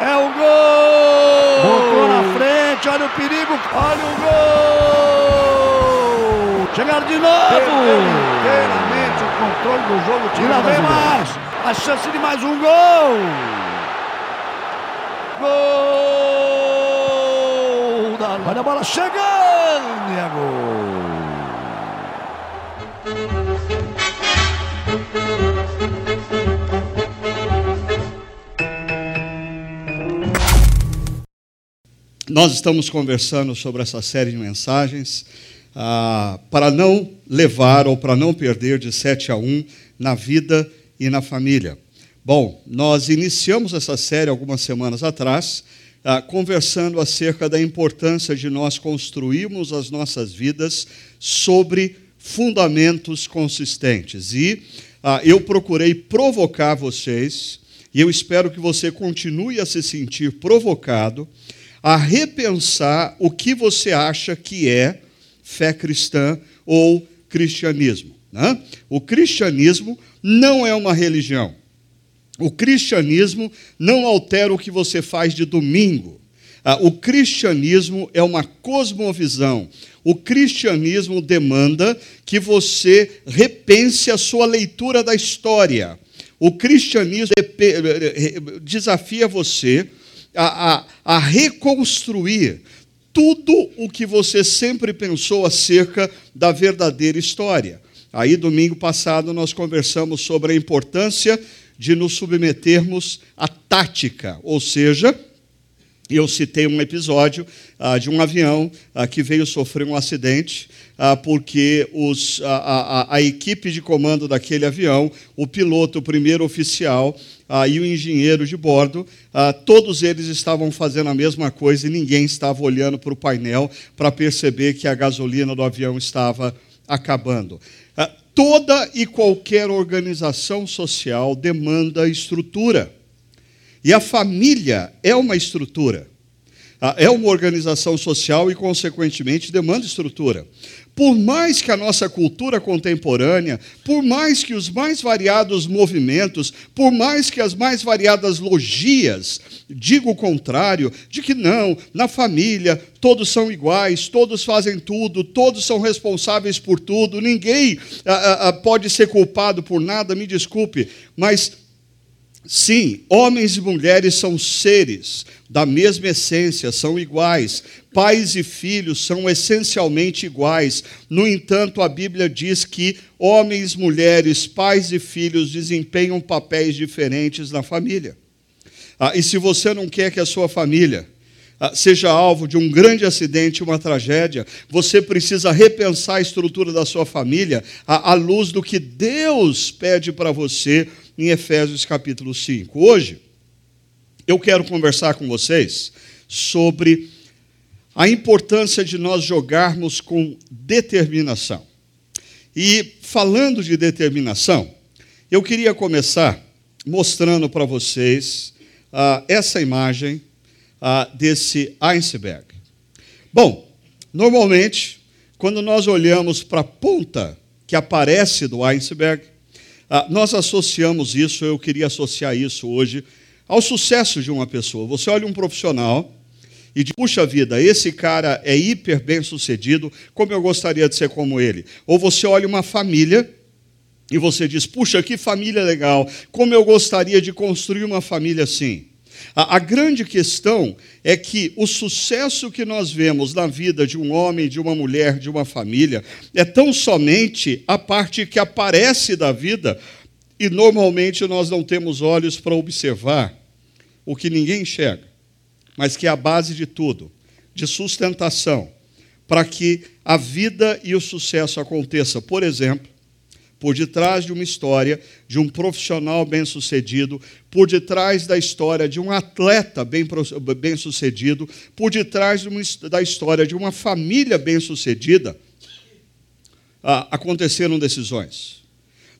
É o gol! Botou na frente, olha o perigo, olha o gol! Chegaram de novo! Inteiramente o controle do jogo, tira bem mais! A chance de mais um gol! Gol! Da... Olha a bola chegando! E é gol! Nós estamos conversando sobre essa série de mensagens ah, para não levar ou para não perder de 7 a 1 na vida e na família. Bom, nós iniciamos essa série algumas semanas atrás, ah, conversando acerca da importância de nós construirmos as nossas vidas sobre fundamentos consistentes. E ah, eu procurei provocar vocês, e eu espero que você continue a se sentir provocado a repensar o que você acha que é fé cristã ou cristianismo. Né? O cristianismo não é uma religião. O cristianismo não altera o que você faz de domingo. Ah, o cristianismo é uma cosmovisão. O cristianismo demanda que você repense a sua leitura da história. O cristianismo desafia você a, a, a reconstruir tudo o que você sempre pensou acerca da verdadeira história. Aí, domingo passado, nós conversamos sobre a importância de nos submetermos à tática, ou seja, eu citei um episódio ah, de um avião ah, que veio sofrer um acidente, ah, porque os, a, a, a, equipe de comando daquele avião, o piloto, o primeiro oficial ah, e o engenheiro de bordo, ah, todos eles estavam fazendo a mesma coisa e ninguém estava olhando para o painel para perceber que a gasolina do avião estava acabando. Ah, toda e qualquer organização social demanda estrutura. E a família é uma estrutura, ah, é uma organização social e, consequentemente, demanda estrutura. Por mais que a nossa cultura contemporânea, por mais que os mais variados movimentos, por mais que as mais variadas logias digam o contrário, de que não, na família todos são iguais, todos fazem tudo, todos são responsáveis por tudo, ninguém ah, ah, pode ser culpado por nada, me desculpe, mas Sim, homens e mulheres são seres da mesma essência, são iguais. Pais e filhos são essencialmente iguais. No entanto, a Bíblia diz que homens, mulheres, pais e filhos desempenham papéis diferentes na família. Ah, e se você não quer que a sua família ah, seja alvo de um grande acidente, uma tragédia, você precisa repensar a estrutura da sua família à, à luz do que Deus pede para você em Efésios capítulo 5. Hoje, eu quero conversar com vocês sobre a importância de nós jogarmos com determinação. E falando de determinação, eu queria começar mostrando para vocês uh, essa imagem uh, desse iceberg. Bom, normalmente, quando nós olhamos para a ponta que aparece do iceberg, ah, nós associamos isso, eu queria associar isso hoje, ao sucesso de uma pessoa. Você olha um profissional e diz, puxa vida, esse cara é hiper bem sucedido, como eu gostaria de ser como ele. Ou você olha uma família e você diz, puxa, que família legal, como eu gostaria de construir uma família assim. A, a, grande questão é que o sucesso que nós vemos na vida de um homem, de uma mulher, de uma família, é tão somente a parte que aparece da vida, e normalmente nós não temos olhos para observar o que ninguém enxerga, mas que é a base de tudo, de sustentação, para que a vida e o sucesso aconteça. Por exemplo, por detrás de uma história de um profissional bem-sucedido, por detrás da história de um atleta bem-sucedido, por detrás de uma, da história de uma família bem-sucedida, ah, aconteceram decisões.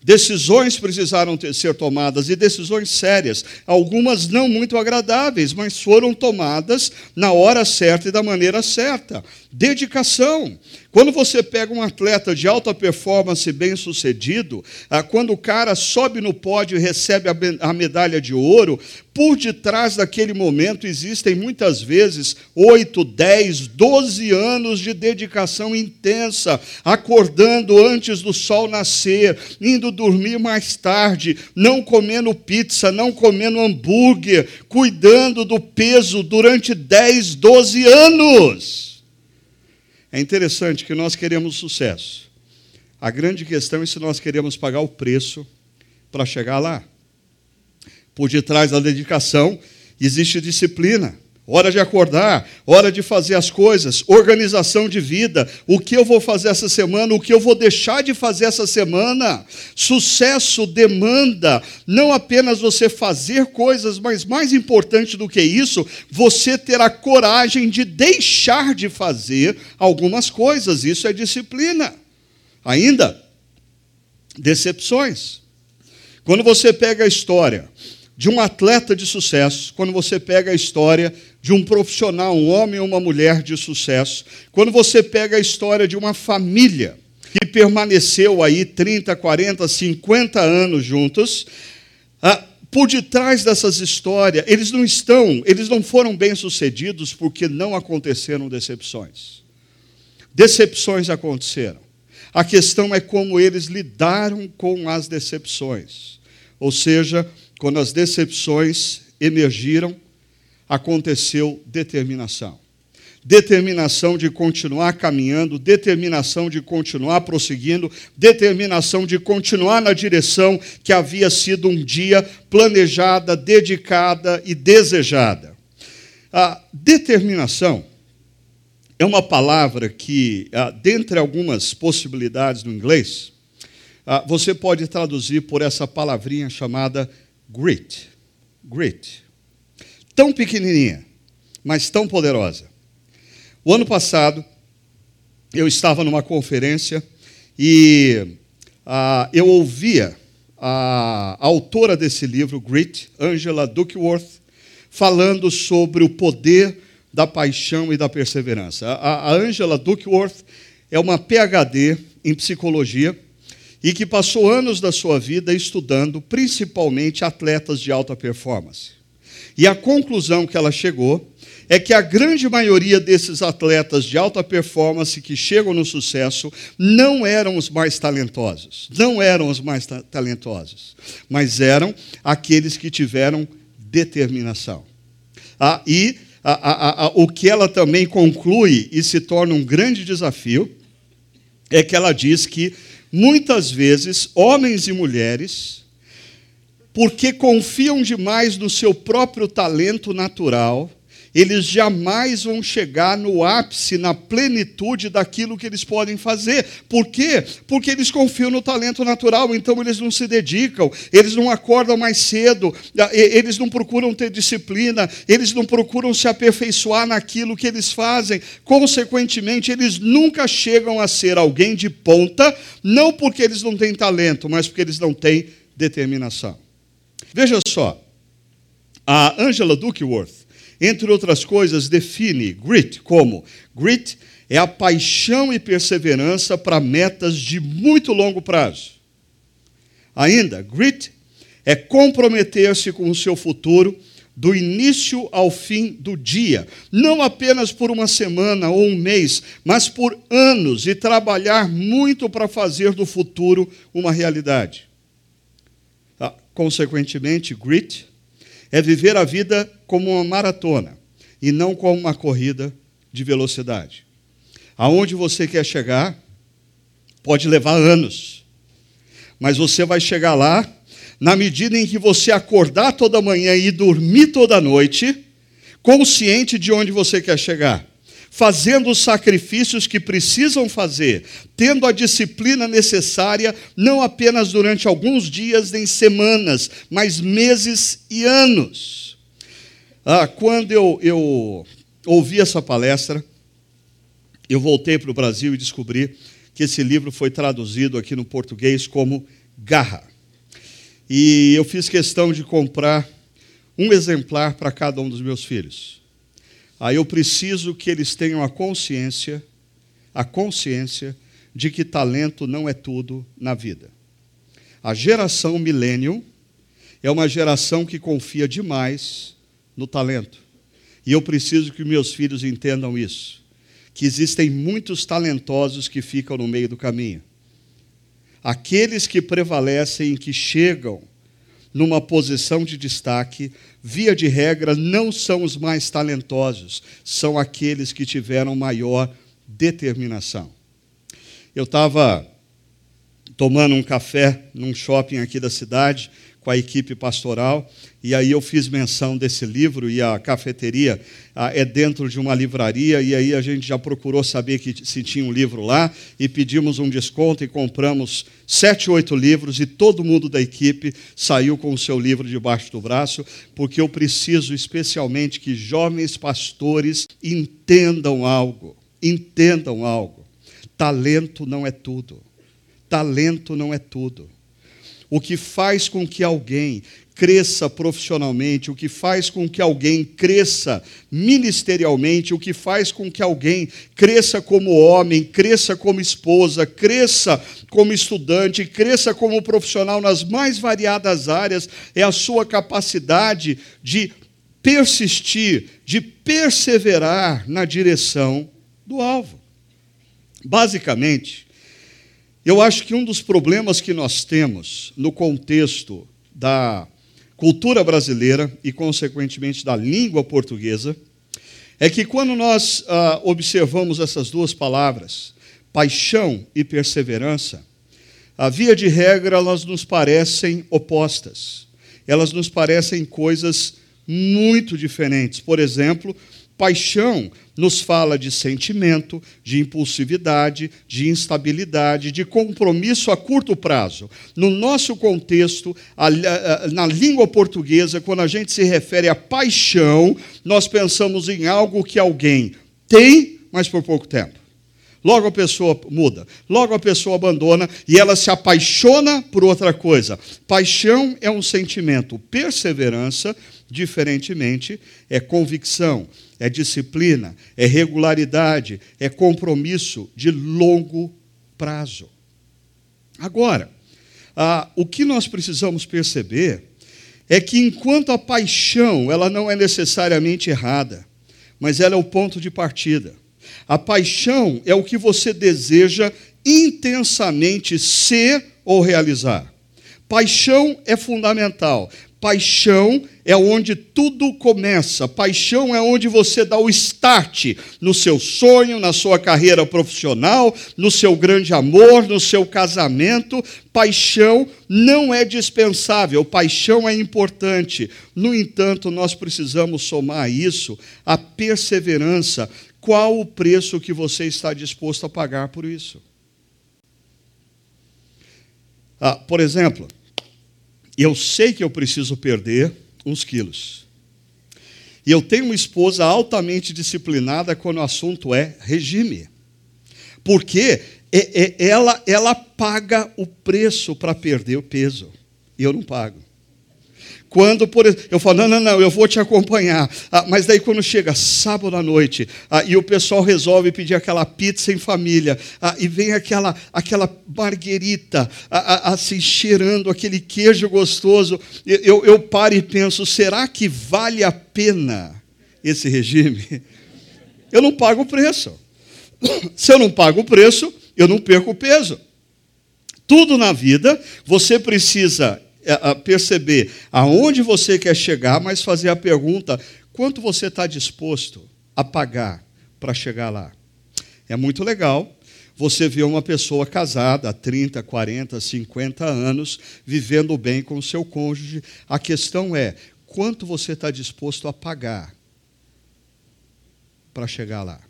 Decisões precisaram ter, ser tomadas e decisões sérias, algumas não muito agradáveis, mas foram tomadas na hora certa e da maneira certa. Dedicação. Quando você pega um atleta de alta performance bem sucedido, ah, quando o cara sobe no pódio e recebe a medalha de ouro, por detrás daquele momento existem muitas vezes 8, 10, 12 anos de dedicação intensa, acordando antes do sol nascer, indo dormir mais tarde, não comendo pizza, não comendo hambúrguer, cuidando do peso durante 10, 12 anos. É interessante que nós queremos sucesso. A grande questão é se nós queremos pagar o preço para chegar lá. Por detrás da dedicação existe disciplina. Hora de acordar, hora de fazer as coisas, organização de vida, o que eu vou fazer essa semana, o que eu vou deixar de fazer essa semana. Sucesso demanda não apenas você fazer coisas, mas mais importante do que isso, você ter a coragem de deixar de fazer algumas coisas. Isso é disciplina. Ainda, decepções. Quando você pega a história de um atleta de sucesso, quando você pega a história de um profissional, um homem ou uma mulher de sucesso, quando você pega a história de uma família que permaneceu aí 30, 40, 50 anos juntos, ah, por detrás dessas histórias, eles não estão, eles não foram bem-sucedidos porque não aconteceram decepções. Decepções aconteceram. A questão é como eles lidaram com as decepções. Ou seja, quando as decepções emergiram, aconteceu determinação. Determinação de continuar caminhando, determinação de continuar prosseguindo, determinação de continuar na direção que havia sido um dia planejada, dedicada e desejada. A determinação é uma palavra que, ah, dentre algumas possibilidades no inglês, ah, você pode traduzir por essa palavrinha chamada grit. Grit. Tão pequenininha, mas tão poderosa. O ano passado, eu estava numa conferência e uh, eu ouvia a, a autora desse livro, Grit, Angela Duckworth, falando sobre o poder da paixão e da perseverança. A, a Angela Duckworth é uma PhD em psicologia e que passou anos da sua vida estudando principalmente atletas de alta performance. E a conclusão que ela chegou é que a grande maioria desses atletas de alta performance que chegam no sucesso não eram os mais talentosos, não eram os mais ta talentosos, mas eram aqueles que tiveram determinação. Ah, e a, a, a, o que ela também conclui e se torna um grande desafio é que ela diz que muitas vezes, homens e mulheres, porque confiam demais no seu próprio talento natural, eles jamais vão chegar no ápice, na plenitude daquilo que eles podem fazer. Por quê? Porque eles confiam no talento natural, então eles não se dedicam, eles não acordam mais cedo, eles não procuram ter disciplina, eles não procuram se aperfeiçoar naquilo que eles fazem. Consequentemente, eles nunca chegam a ser alguém de ponta, não porque eles não têm talento, mas porque eles não têm determinação. Veja só, a Angela Duckworth, entre outras coisas, define grit como: grit é a paixão e perseverança para metas de muito longo prazo. Ainda, grit é comprometer-se com o seu futuro do início ao fim do dia, não apenas por uma semana ou um mês, mas por anos e trabalhar muito para fazer do futuro uma realidade. Consequentemente, grit é viver a vida como uma maratona e não como uma corrida de velocidade. Aonde você quer chegar pode levar anos, mas você vai chegar lá na medida em que você acordar toda manhã e dormir toda noite, consciente de onde você quer chegar fazendo os sacrifícios que precisam fazer, tendo a disciplina necessária, não apenas durante alguns dias nem semanas, mas meses e anos. Ah, quando eu, eu ouvi essa palestra, eu voltei para o Brasil e descobri que esse livro foi traduzido aqui no português como Garra. E eu fiz questão de comprar um exemplar para cada um dos meus filhos Aí eu preciso que eles tenham a consciência, a consciência de que talento não é tudo na vida. A geração millennium é uma geração que confia demais no talento. E eu preciso que meus filhos entendam isso, que existem muitos talentosos que ficam no meio do caminho. Aqueles que prevalecem e que chegam numa posição de destaque, via de regra, não são os mais talentosos, são aqueles que tiveram maior determinação. Eu estava tomando um café num shopping aqui da cidade com a equipe pastoral, e aí eu fiz menção desse livro, e a cafeteria ah, é dentro de uma livraria, e aí a gente já procurou saber que se tinha um livro lá, e pedimos um desconto e compramos sete, oito livros, e todo mundo da equipe saiu com o seu livro debaixo do braço, porque eu preciso especialmente que jovens pastores entendam algo, entendam algo. Talento não é tudo. Talento não é tudo o que faz com que alguém cresça profissionalmente, o que faz com que alguém cresça ministerialmente, o que faz com que alguém cresça como homem, cresça como esposa, cresça como estudante, cresça como profissional nas mais variadas áreas, é a sua capacidade de persistir, de perseverar na direção do alvo. Basicamente, eu acho que um dos problemas que nós temos no contexto da cultura brasileira e, consequentemente, da língua portuguesa, é que quando nós ah, observamos essas duas palavras, paixão e perseverança, a via de regra elas nos parecem opostas. Elas nos parecem coisas muito diferentes. Por exemplo, Paixão nos fala de sentimento, de impulsividade, de instabilidade, de compromisso a curto prazo. No nosso contexto, na língua portuguesa, quando a gente se refere a paixão, nós pensamos em algo que alguém tem, mas por pouco tempo. Logo a pessoa muda, logo a pessoa abandona e ela se apaixona por outra coisa. Paixão é um sentimento, perseverança, diferentemente, é convicção, é disciplina, é regularidade, é compromisso de longo prazo. Agora, ah, o que nós precisamos perceber é que enquanto a paixão ela não é necessariamente errada, mas ela é o ponto de partida. A paixão é o que você deseja intensamente ser ou realizar. Paixão é fundamental, Paixão é onde tudo começa. Paixão é onde você dá o start no seu sonho, na sua carreira profissional, no seu grande amor, no seu casamento. Paixão não é dispensável, paixão é importante. No entanto, nós precisamos somar a isso a perseverança. Qual o preço que você está disposto a pagar por isso? Ah, por exemplo, eu sei que eu preciso perder uns quilos. E eu tenho uma esposa altamente disciplinada quando o assunto é regime. Porque ela, ela paga o preço para perder o peso. E eu não pago. Quando, por eu falo, não, não, não, eu vou te acompanhar. Ah, mas daí quando chega sábado à noite ah, e o pessoal resolve pedir aquela pizza em família ah, e vem aquela, aquela marguerita ah, ah, assim cheirando aquele queijo gostoso, eu, eu paro e penso, será que vale a pena esse regime? Eu não pago o preço. Se eu não pago o preço, eu não perco o peso. Tudo na vida você precisa perceber aonde você quer chegar, mas fazer a pergunta: quanto você está disposto a pagar para chegar lá? É muito legal você ver uma pessoa casada há 30, 40, 50 anos, vivendo bem com o seu cônjuge. A questão é: quanto você está disposto a pagar para chegar lá?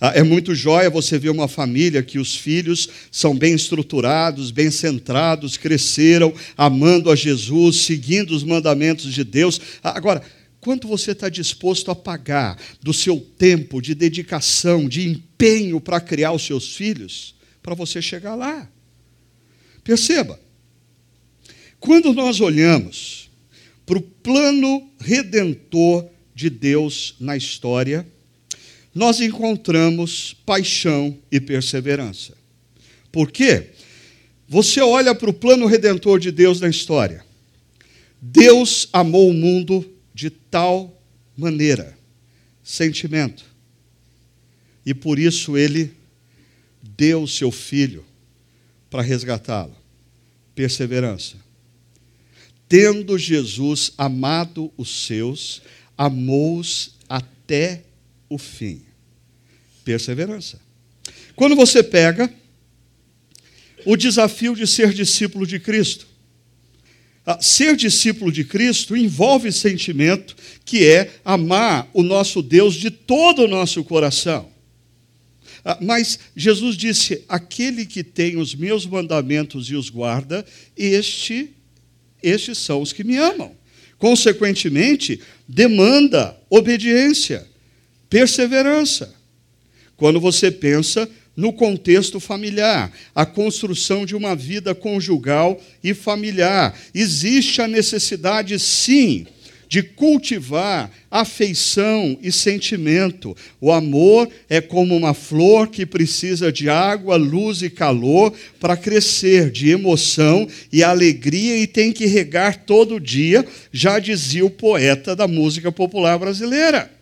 Ah, é muito jóia você ver uma família que os filhos são bem estruturados, bem centrados, cresceram amando a Jesus, seguindo os mandamentos de Deus. Ah, agora, quanto você está disposto a pagar do seu tempo, de dedicação, de empenho para criar os seus filhos, para você chegar lá? Perceba, quando nós olhamos para o plano redentor de Deus na história, nós encontramos paixão e perseverança. Por quê? Você olha para o plano redentor de Deus na história. Deus amou o mundo de tal maneira, sentimento, e por isso ele deu o seu filho para resgatá-lo. Perseverança. Tendo Jesus amado os seus, amou-os até o fim. Perseverança. Quando você pega o desafio de ser discípulo de Cristo, ser discípulo de Cristo envolve sentimento que é amar o nosso Deus de todo o nosso coração. Ah, mas Jesus disse: aquele que tem os meus mandamentos e os guarda, este, estes são os que me amam. Consequentemente, demanda obediência, perseverança. Quando você pensa no contexto familiar, a construção de uma vida conjugal e familiar, existe a necessidade, sim, de cultivar afeição e sentimento. O amor é como uma flor que precisa de água, luz e calor para crescer, de emoção e alegria e tem que regar todo dia, já dizia o poeta da música popular brasileira.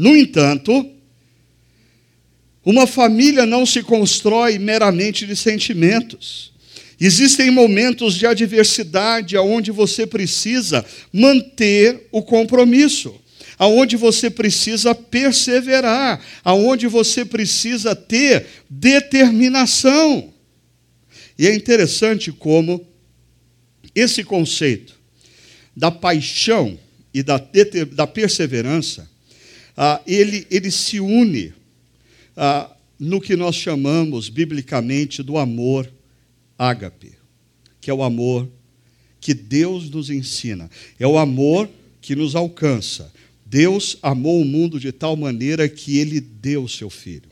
No entanto, uma família não se constrói meramente de sentimentos. Existem momentos de adversidade aonde você precisa manter o compromisso, aonde você precisa perseverar, aonde você precisa ter determinação. E é interessante como esse conceito da paixão e da, da perseverança, ah, ele, ele se une ah, no que nós chamamos biblicamente do amor ágape, que é o amor que Deus nos ensina. É o amor que nos alcança. Deus amou o mundo de tal maneira que ele deu o seu filho.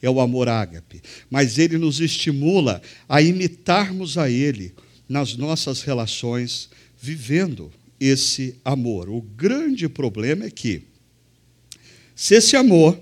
É o amor ágape. Mas ele nos estimula a imitarmos a ele nas nossas relações, vivendo esse amor. O grande problema é que, se esse amor,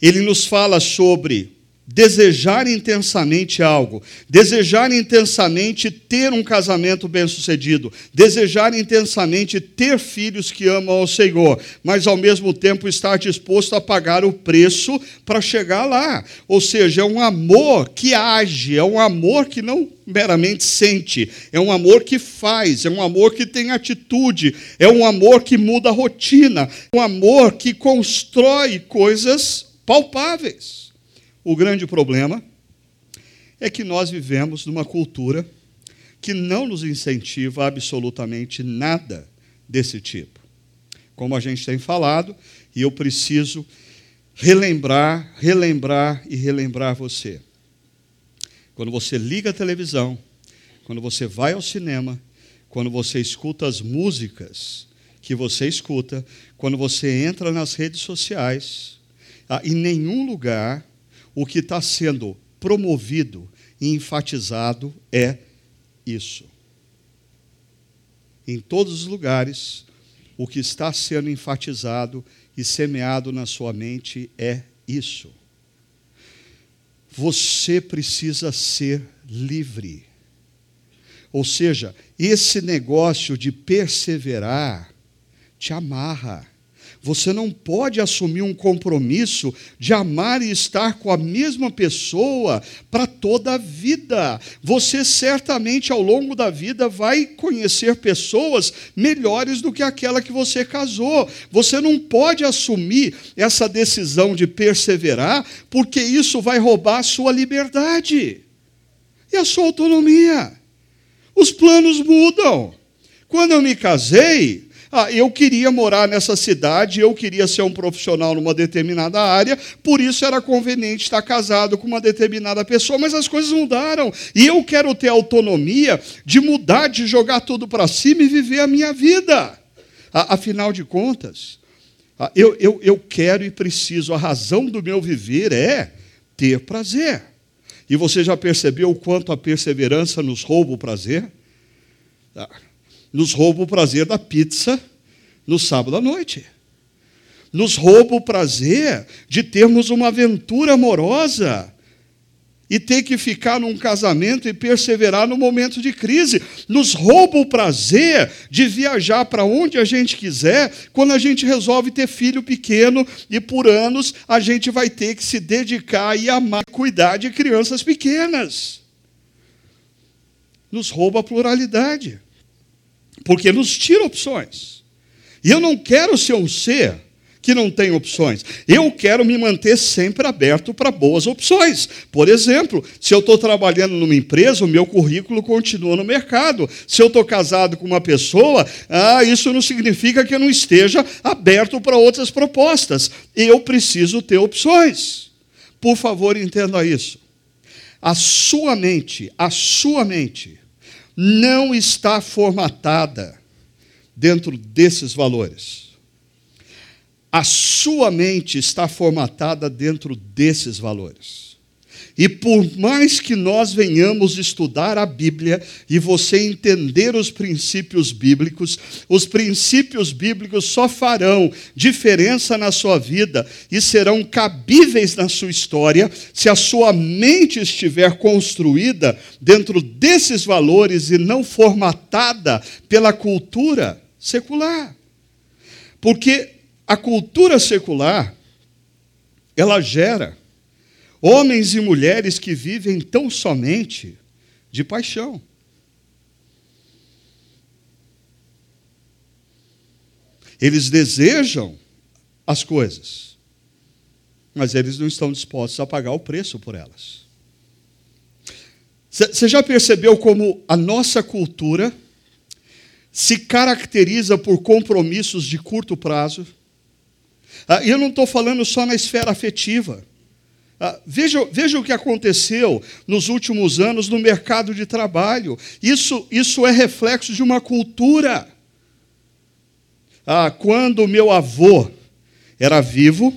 ele nos fala sobre desejar intensamente algo, desejar intensamente ter um casamento bem-sucedido, desejar intensamente ter filhos que amam ao Senhor, mas ao mesmo tempo estar disposto a pagar o preço para chegar lá. Ou seja, é um amor que age, é um amor que não meramente sente, é um amor que faz, é um amor que tem atitude, é um amor que muda a rotina, é um amor que constrói coisas palpáveis. O grande problema é que nós vivemos numa cultura que não nos incentiva absolutamente nada desse tipo. Como a gente tem falado, e eu preciso relembrar, relembrar e relembrar você. Quando você liga a televisão, quando você vai ao cinema, quando você escuta as músicas que você escuta, quando você entra nas redes sociais, ah, em nenhum lugar o que está sendo promovido e enfatizado é isso. Em todos os lugares, o que está sendo enfatizado e semeado na sua mente é isso. Você precisa ser livre. Ou seja, esse negócio de perseverar te amarra. Você não pode assumir um compromisso de amar e estar com a mesma pessoa para toda a vida. Você certamente ao longo da vida vai conhecer pessoas melhores do que aquela que você casou. Você não pode assumir essa decisão de perseverar, porque isso vai roubar a sua liberdade e a sua autonomia. Os planos mudam. Quando eu me casei, ah, eu queria morar nessa cidade, eu queria ser um profissional numa determinada área, por isso era conveniente estar casado com uma determinada pessoa, mas as coisas mudaram. E eu quero ter autonomia de mudar, de jogar tudo para cima e viver a minha vida. Ah, afinal de contas, ah, eu, eu, eu quero e preciso, a razão do meu viver é ter prazer. E você já percebeu o quanto a perseverança nos rouba o prazer? Ah nos rouba o prazer da pizza no sábado à noite. nos rouba o prazer de termos uma aventura amorosa e ter que ficar num casamento e perseverar no momento de crise. Nos rouba o prazer de viajar para onde a gente quiser quando a gente resolve ter filho pequeno e por anos a gente vai ter que se dedicar e amar e cuidar de crianças pequenas. Nos rouba a pluralidade, porque nos tira opções. E eu não quero ser um ser que não tem opções. Eu quero me manter sempre aberto para boas opções. Por exemplo, se eu estou trabalhando numa empresa, o meu currículo continua no mercado. Se eu estou casado com uma pessoa, ah, isso não significa que eu não esteja aberto para outras propostas. Eu preciso ter opções. Por favor, entenda isso. A sua mente, a sua mente, não está formatada dentro desses valores. A sua mente está formatada dentro desses valores. E por mais que nós venhamos estudar a Bíblia e você entender os princípios bíblicos, os princípios bíblicos só farão diferença na sua vida e serão cabíveis na sua história se a sua mente estiver construída dentro desses valores e não formatada pela cultura secular. Porque a cultura secular, ela gera homens e mulheres que vivem tão somente de paixão. Eles desejam as coisas, mas eles não estão dispostos a pagar o preço por elas. Você já percebeu como a nossa cultura se caracteriza por compromissos de curto prazo? Ah, e eu não estou falando só na esfera afetiva. Ah, veja, veja o que aconteceu nos últimos anos no mercado de trabalho. Isso, isso é reflexo de uma cultura. Ah, quando meu avô era vivo,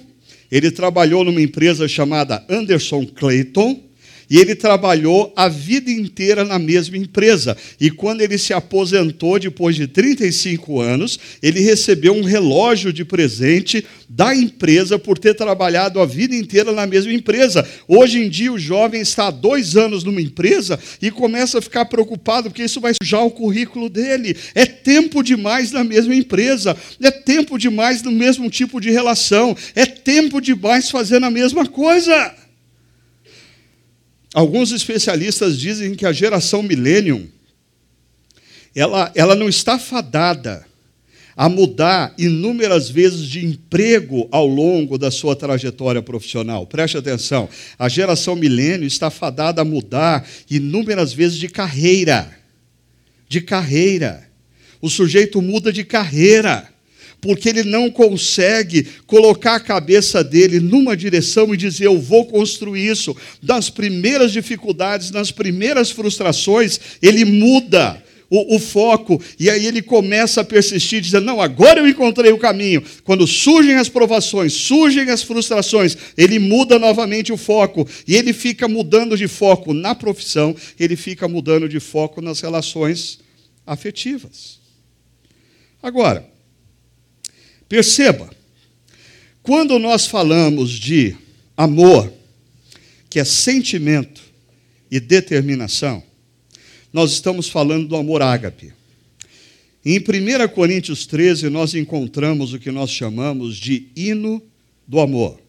ele trabalhou numa empresa chamada Anderson Clayton e ele trabalhou a vida inteira na mesma empresa. E quando ele se aposentou, depois de 35 anos, ele recebeu um relógio de presente da empresa por ter trabalhado a vida inteira na mesma empresa. Hoje em dia, o jovem está há dois anos numa empresa e começa a ficar preocupado porque isso vai sujar o currículo dele. É tempo demais na mesma empresa, é tempo demais no mesmo tipo de relação, é tempo demais fazendo a mesma coisa. Alguns especialistas dizem que a geração millennium ela, ela não está fadada a mudar inúmeras vezes de emprego ao longo da sua trajetória profissional. Preste atenção, a geração milênio está fadada a mudar inúmeras vezes de carreira. De carreira. O sujeito muda de carreira porque ele não consegue colocar a cabeça dele numa direção e dizer: Eu vou construir isso. Das primeiras dificuldades, nas primeiras frustrações, ele muda. O, o, foco, e aí ele começa a persistir, dizendo: Não, agora eu encontrei o caminho. Quando surgem as provações, surgem as frustrações, ele muda novamente o foco, e ele fica mudando de foco na profissão, ele fica mudando de foco nas relações afetivas. Agora, Perceba, quando nós falamos de amor, que é sentimento e determinação, nós estamos falando do amor ágape. Em 1 Coríntios 13, nós encontramos o que nós chamamos de hino do amor.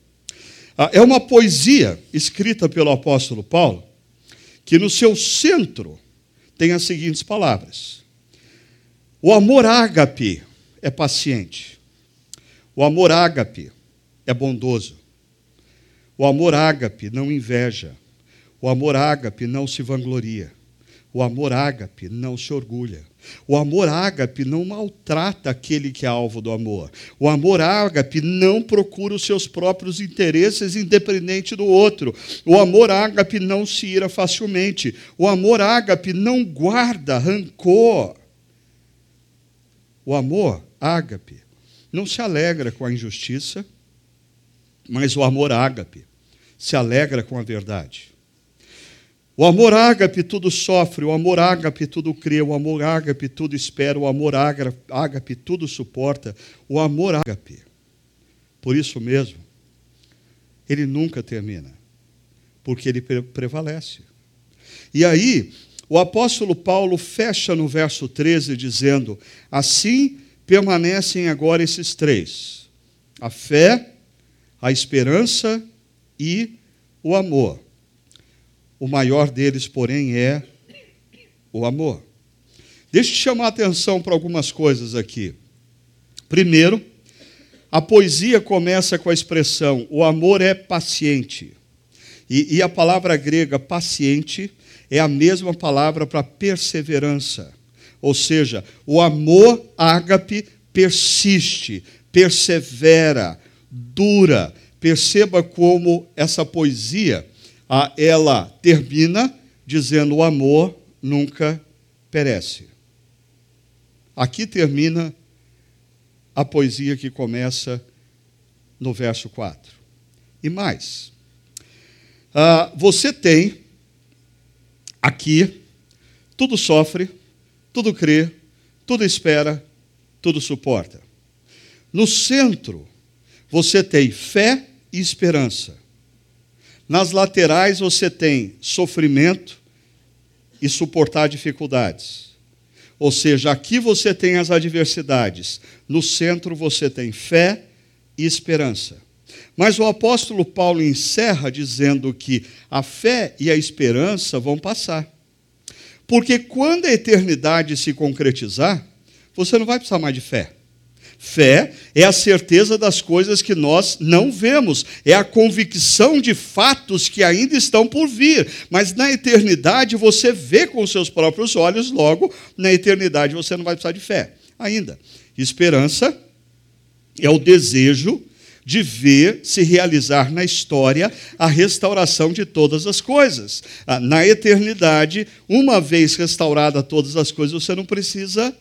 Ah, é uma poesia escrita pelo apóstolo Paulo, que no seu centro tem as seguintes palavras: O amor ágape é paciente. O amor ágape é bondoso. O amor ágape não inveja. O amor ágape não se vangloria. O amor ágape não se orgulha. O amor ágape não maltrata aquele que é alvo do amor. O amor ágape não procura os seus próprios interesses independente do outro. O amor ágape não se ira facilmente. O amor ágape não guarda rancor. O amor ágape não se alegra com a injustiça, mas o amor ágape se alegra com a verdade. O amor ágape tudo sofre, o amor ágape tudo crê, o amor ágape tudo espera, o amor ágape tudo suporta, o amor ágape Por isso mesmo, ele nunca termina, porque ele prevalece. E aí, o apóstolo Paulo fecha no verso 13 dizendo: Assim permanecem agora esses três: a fé, a esperança e o amor. O maior deles, porém, é o amor. Deixa eu chamar a atenção para algumas coisas aqui. Primeiro, a poesia começa com a expressão: o amor é paciente. E, e a palavra grega paciente é a mesma palavra para perseverança. Ou seja, o amor ágape persiste, persevera, dura. Perceba como essa poesia, ela termina dizendo o amor nunca perece. Aqui termina a poesia que começa no verso 4. E mais, uh, você tem aqui tudo sofre, tudo crê, tudo espera, tudo suporta. No centro, você tem fé e esperança. Nas laterais, você tem sofrimento e suportar dificuldades. Ou seja, aqui você tem as adversidades, no centro você tem fé e esperança. Mas o apóstolo Paulo encerra dizendo que a fé e a esperança vão passar. Porque quando a eternidade se concretizar, você não vai precisar mais de fé. Fé é a certeza das coisas que nós não vemos, é a convicção de fatos que ainda estão por vir. Mas na eternidade você vê com seus próprios olhos, logo, na eternidade você não vai precisar de fé ainda. Esperança é o desejo de ver se realizar na história a restauração de todas as coisas. Ah, na eternidade, uma vez restaurada todas as coisas, você não precisa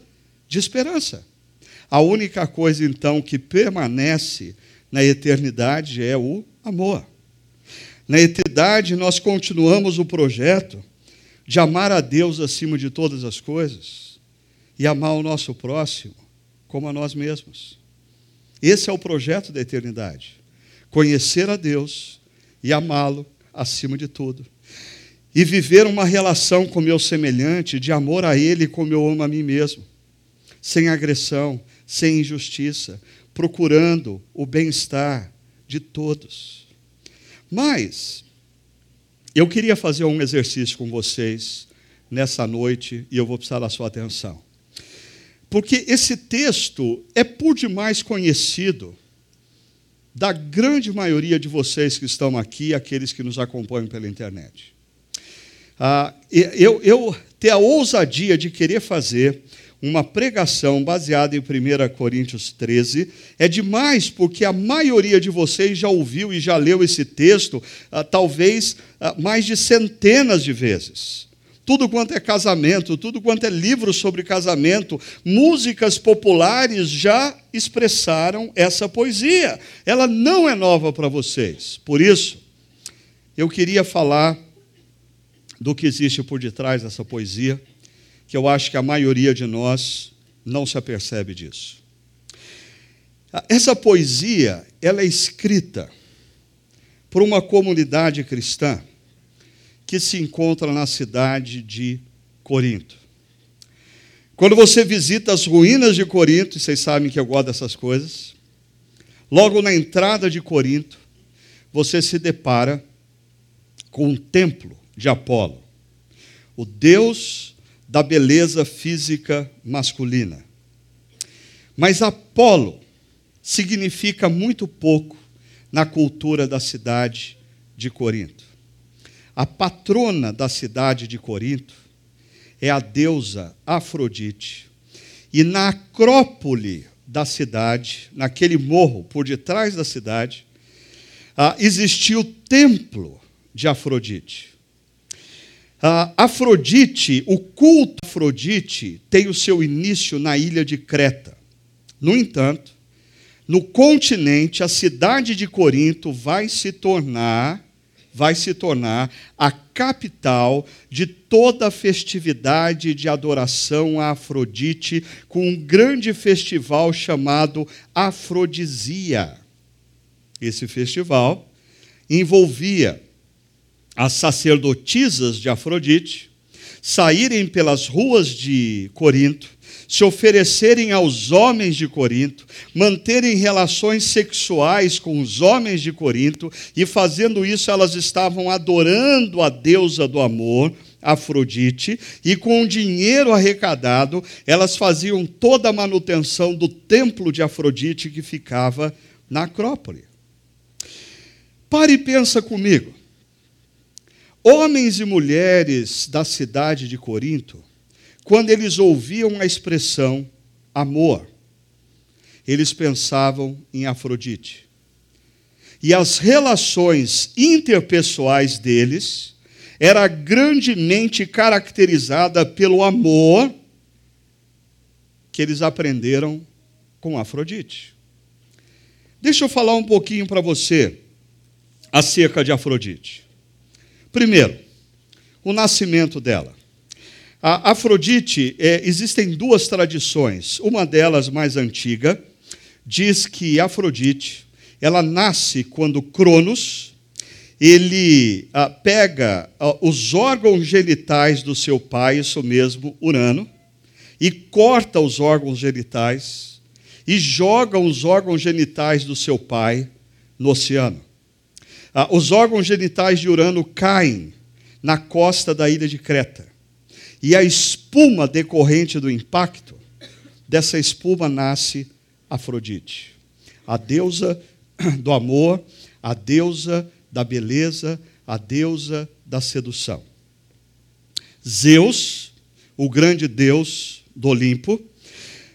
de esperança. A única coisa, então, que permanece na eternidade é o amor. Na eternidade, nós continuamos o projeto de amar a Deus acima de todas as coisas e amar o nosso próximo como a nós mesmos. Esse é o projeto da eternidade. Conhecer a Deus e amá-lo acima de tudo. E viver uma relação com meu semelhante de amor a Ele como eu amo a mim mesmo. Sem agressão, sem injustiça, procurando o bem-estar de todos. Mas eu queria fazer um exercício com vocês nessa noite e eu vou precisar da sua atenção. Porque esse texto é por demais conhecido da grande maioria de vocês que estão aqui, aqueles que nos acompanham pela internet. Ah, eu, eu ter a ousadia de querer fazer uma pregação baseada em 1 Coríntios 13 é demais, porque a maioria de vocês já ouviu e já leu esse texto, ah, talvez ah, mais de centenas de vezes. Tudo quanto é casamento, tudo quanto é livro sobre casamento, músicas populares já expressaram essa poesia. Ela não é nova para vocês. Por isso, eu queria falar do que existe por detrás dessa poesia que eu acho que a maioria de nós não se apercebe disso. Essa poesia, ela é escrita por uma comunidade cristã que se encontra na cidade de Corinto. Quando você visita as ruínas de Corinto, e vocês sabem que eu gosto dessas coisas, logo na entrada de Corinto, você se depara com um templo de Apolo, o deus da beleza física masculina. Mas Apolo significa muito pouco na cultura da cidade de Corinto. A patrona da cidade de Corinto é a deusa Afrodite. E na acrópole da cidade, naquele morro por detrás da cidade, ah, existia o templo de Afrodite. Uh, Afrodite, o culto Afrodite, tem o seu início na ilha de Creta. No entanto, no continente, a cidade de Corinto vai se tornar vai se tornar a capital de toda a festividade de adoração a Afrodite, com um grande festival chamado Afrodisia. Esse festival envolvia as sacerdotisas de Afrodite saírem pelas ruas de Corinto, se oferecerem aos homens de Corinto, manterem relações sexuais com os homens de Corinto, e fazendo isso elas estavam adorando a deusa do amor, Afrodite, e com o dinheiro arrecadado, elas faziam toda a manutenção do templo de Afrodite que ficava na Acrópole. Pare e pensa comigo. Homens e mulheres da cidade de Corinto, quando eles ouviam a expressão amor, eles pensavam em Afrodite. E as relações interpessoais deles era grandemente caracterizada pelo amor que eles aprenderam com Afrodite. Deixa eu falar um pouquinho para você acerca de Afrodite. Primeiro, o nascimento dela. A Afrodite, é, existem duas tradições. Uma delas, mais antiga, diz que Afrodite, ela nasce quando Cronos, ele ah, pega ah, os órgãos genitais do seu pai, isso mesmo, Urano, e corta os órgãos genitais e joga os órgãos genitais do seu pai no oceano. Ah, os órgãos genitais de Urano caem na costa da ilha de Creta. E a espuma decorrente do impacto, dessa espuma nasce Afrodite, a deusa do amor, a deusa da beleza, a deusa da sedução. Zeus, o grande deus do Olimpo,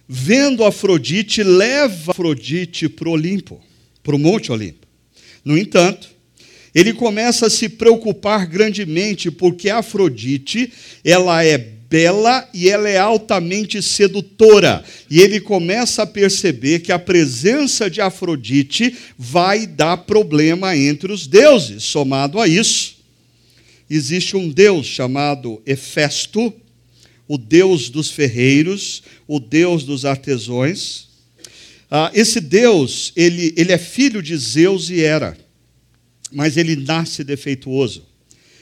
vendo Afrodite, leva Afrodite para o Olimpo, para o Monte Olimpo. No entanto, ele começa a se preocupar grandemente porque Afrodite, ela é bela e ela é altamente sedutora. E ele começa a perceber que a presença de Afrodite vai dar problema entre os deuses. Somado a isso, existe um deus chamado Hefesto, o deus dos ferreiros, o deus dos artesões. Ah, esse deus, ele, ele é filho de Zeus e Hera mas ele nasce defeituoso,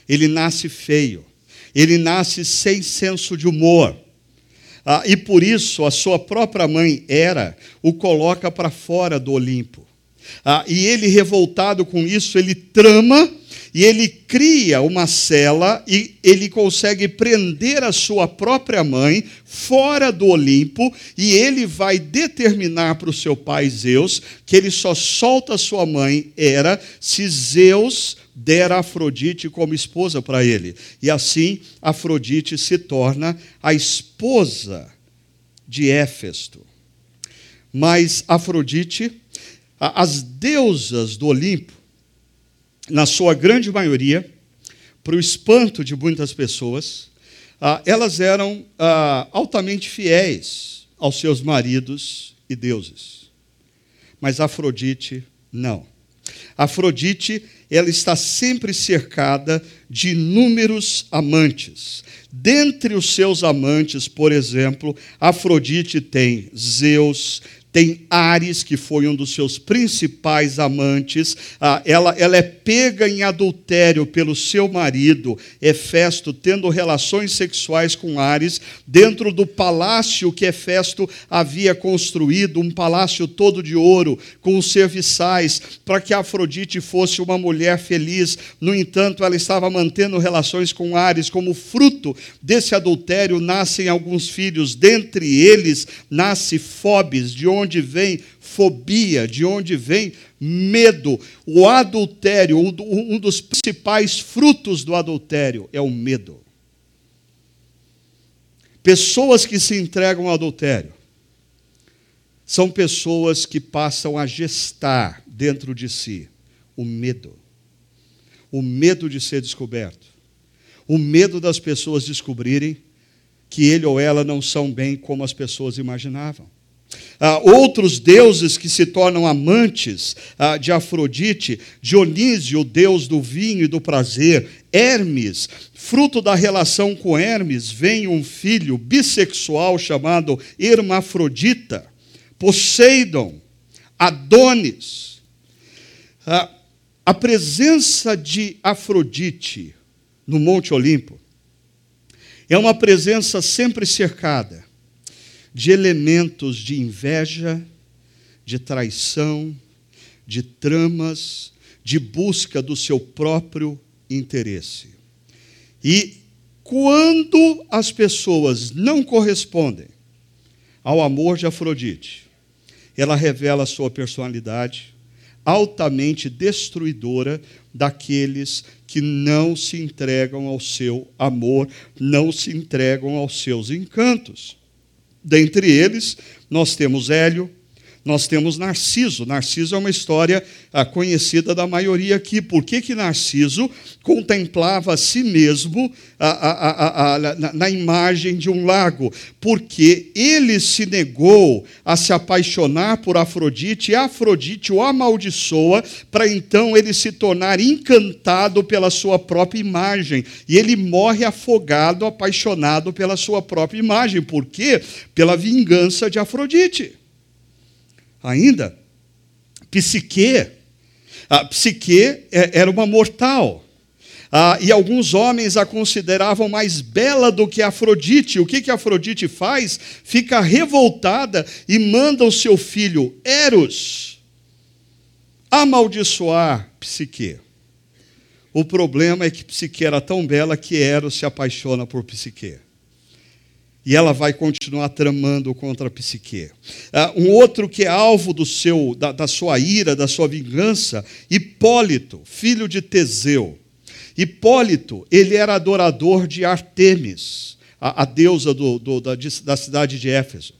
ele nasce feio, ele nasce sem senso de humor. Ah, e por isso a sua própria mãe Hera o coloca para fora do Olimpo. Ah, e ele, revoltado com isso, ele trama e ele cria uma cela e ele consegue prender a sua própria mãe fora do Olimpo e ele vai determinar para o seu pai Zeus que ele só solta a sua mãe Hera se Zeus der Afrodite como esposa para ele. E assim Afrodite se torna a esposa de Éfesto. Mas Afrodite, as deusas do Olimpo, na sua grande maioria, para o espanto de muitas pessoas, ah, elas eram ah, altamente fiéis aos seus maridos e deuses. Mas Afrodite, não. Afrodite, ela está sempre cercada de inúmeros amantes. Dentre os seus amantes, por exemplo, Afrodite tem Zeus, tem Ares, que foi um dos seus principais amantes, ah, ela, ela é pega em adultério pelo seu marido, Hefesto, tendo relações sexuais com Ares, dentro do palácio que Hefesto havia construído, um palácio todo de ouro, com os serviçais, para que Afrodite fosse uma mulher feliz. No entanto, ela estava mantendo relações com Ares, como fruto desse adultério. Nascem alguns filhos, dentre eles nasce Fobes, de onde onde vem fobia, de onde vem medo. O adultério, um dos principais frutos do adultério é o medo. Pessoas que se entregam ao adultério são pessoas que passam a gestar dentro de si o medo. O medo de ser descoberto. O medo das pessoas descobrirem que ele ou ela não são bem como as pessoas imaginavam. Ah, outros deuses que se tornam amantes ah, de Afrodite, Dionísio, deus do vinho e do prazer, Hermes, fruto da relação com Hermes, vem um filho bissexual chamado Hermafrodita, Poseidon, Adonis. A, a presença de Afrodite no Monte Olimpo é uma presença sempre cercada de elementos de inveja, de traição, de tramas, de busca do seu próprio interesse. E quando as pessoas não correspondem ao amor de Afrodite, ela revela sua personalidade altamente destruidora daqueles que não se entregam ao seu amor, não se entregam aos seus encantos. Dentre eles, nós temos Hélio, nós temos Narciso. Narciso é uma história ah, conhecida da maioria aqui. Por que, que Narciso contemplava a si mesmo ah, ah, na, na imagem de um lago? Porque ele se negou a se apaixonar por Afrodite e Afrodite o amaldiçoa para então ele se tornar encantado pela sua própria imagem. E ele morre afogado, apaixonado pela sua própria imagem. Por quê? Pela vingança de Afrodite ainda, Psique. A Psique é, era uma mortal. Ah, e alguns homens a consideravam mais bela do que Afrodite. O que, que Afrodite faz? Fica revoltada e manda o seu filho Eros amaldiçoar Psique. O problema é que Psique era tão bela que Eros se apaixona por Psique e ela vai continuar tramando contra a psique. Uh, um outro que é alvo do seu, da, da, sua ira, da sua vingança, Hipólito, filho de Teseu. Hipólito, ele era adorador de Artemis, a, a deusa do, do, da, da cidade de Éfeso.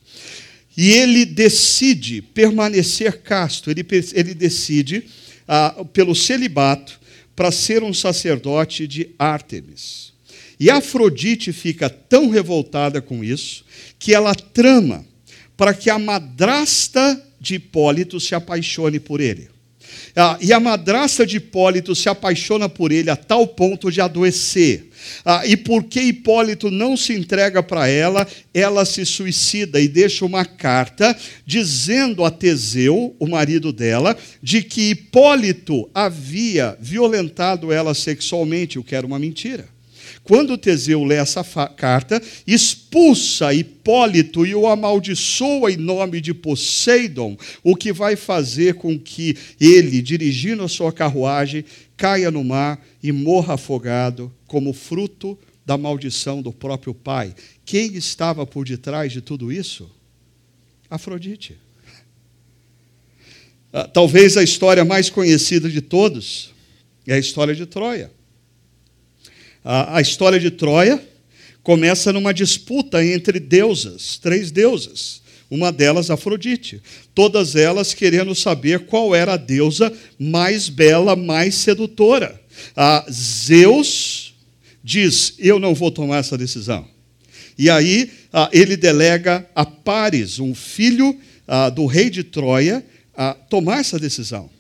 E ele decide permanecer casto, ele, ele decide, uh, pelo celibato, para ser um sacerdote de Ártemis. E Afrodite fica tão revoltada com isso que ela trama para que a madrasta de Hipólito se apaixone por ele. Ah, e a madrasta de Hipólito se apaixona por ele a tal ponto de adoecer. Ah, e porque Hipólito não se entrega para ela, ela se suicida e deixa uma carta dizendo a Teseu, o marido dela, de que Hipólito havia violentado ela sexualmente, o que era uma mentira. Quando Teseu lê essa carta, expulsa Hipólito e o amaldiçoa em nome de Poseidon, o que vai fazer com que ele, dirigindo a sua carruagem, caia no mar e morra afogado, como fruto da maldição do próprio pai. Quem estava por detrás de tudo isso? Afrodite. Ah, talvez a história mais conhecida de todos é a história de Troia. A, história de Troia começa numa disputa entre deusas, três deusas. Uma delas, Afrodite. Todas elas querendo saber qual era a deusa mais bela, mais sedutora. A Zeus diz: Eu não vou tomar essa decisão. E aí ele delega a Paris, um filho do rei de Troia, a tomar essa decisão.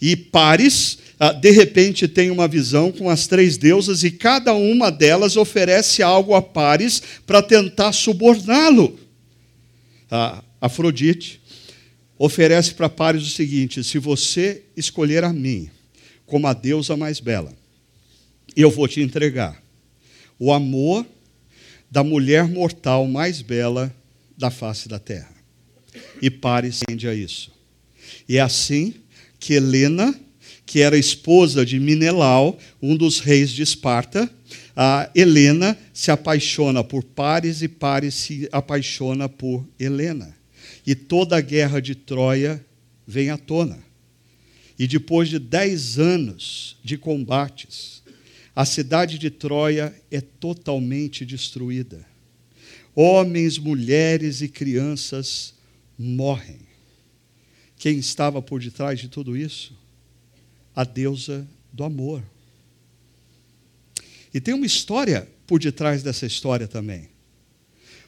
E Paris ah, de repente tem uma visão com as três deusas e cada uma delas oferece algo a Pares para tentar suborná-lo. A Afrodite oferece para Pares o seguinte: se você escolher a mim como a deusa mais bela, eu vou te entregar o amor da mulher mortal mais bela da face da terra. E Pares tende a isso. E é assim que Helena que era esposa de Minelau, um dos reis de Esparta, a Helena se apaixona por Paris e Paris se apaixona por Helena. E toda a guerra de Troia vem à tona. E depois de dez anos de combates, a cidade de Troia é totalmente destruída. Homens, mulheres e crianças morrem. Quem estava por detrás de tudo isso? a deusa do amor. E tem uma história por detrás dessa história também.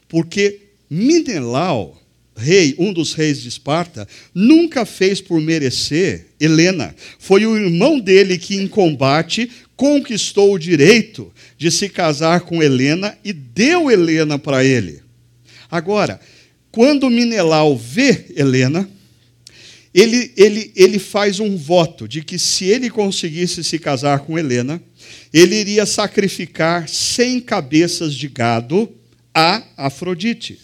Porque Minelau, rei, um dos reis de Esparta, nunca fez por merecer Helena. Foi o irmão dele que, em combate, conquistou o direito de se casar com Helena e deu Helena para ele. Agora, quando Minelau vê Helena, ele, ele, ele faz um voto de que se ele conseguisse se casar com Helena, ele iria sacrificar 100 cabeças de gado a Afrodite.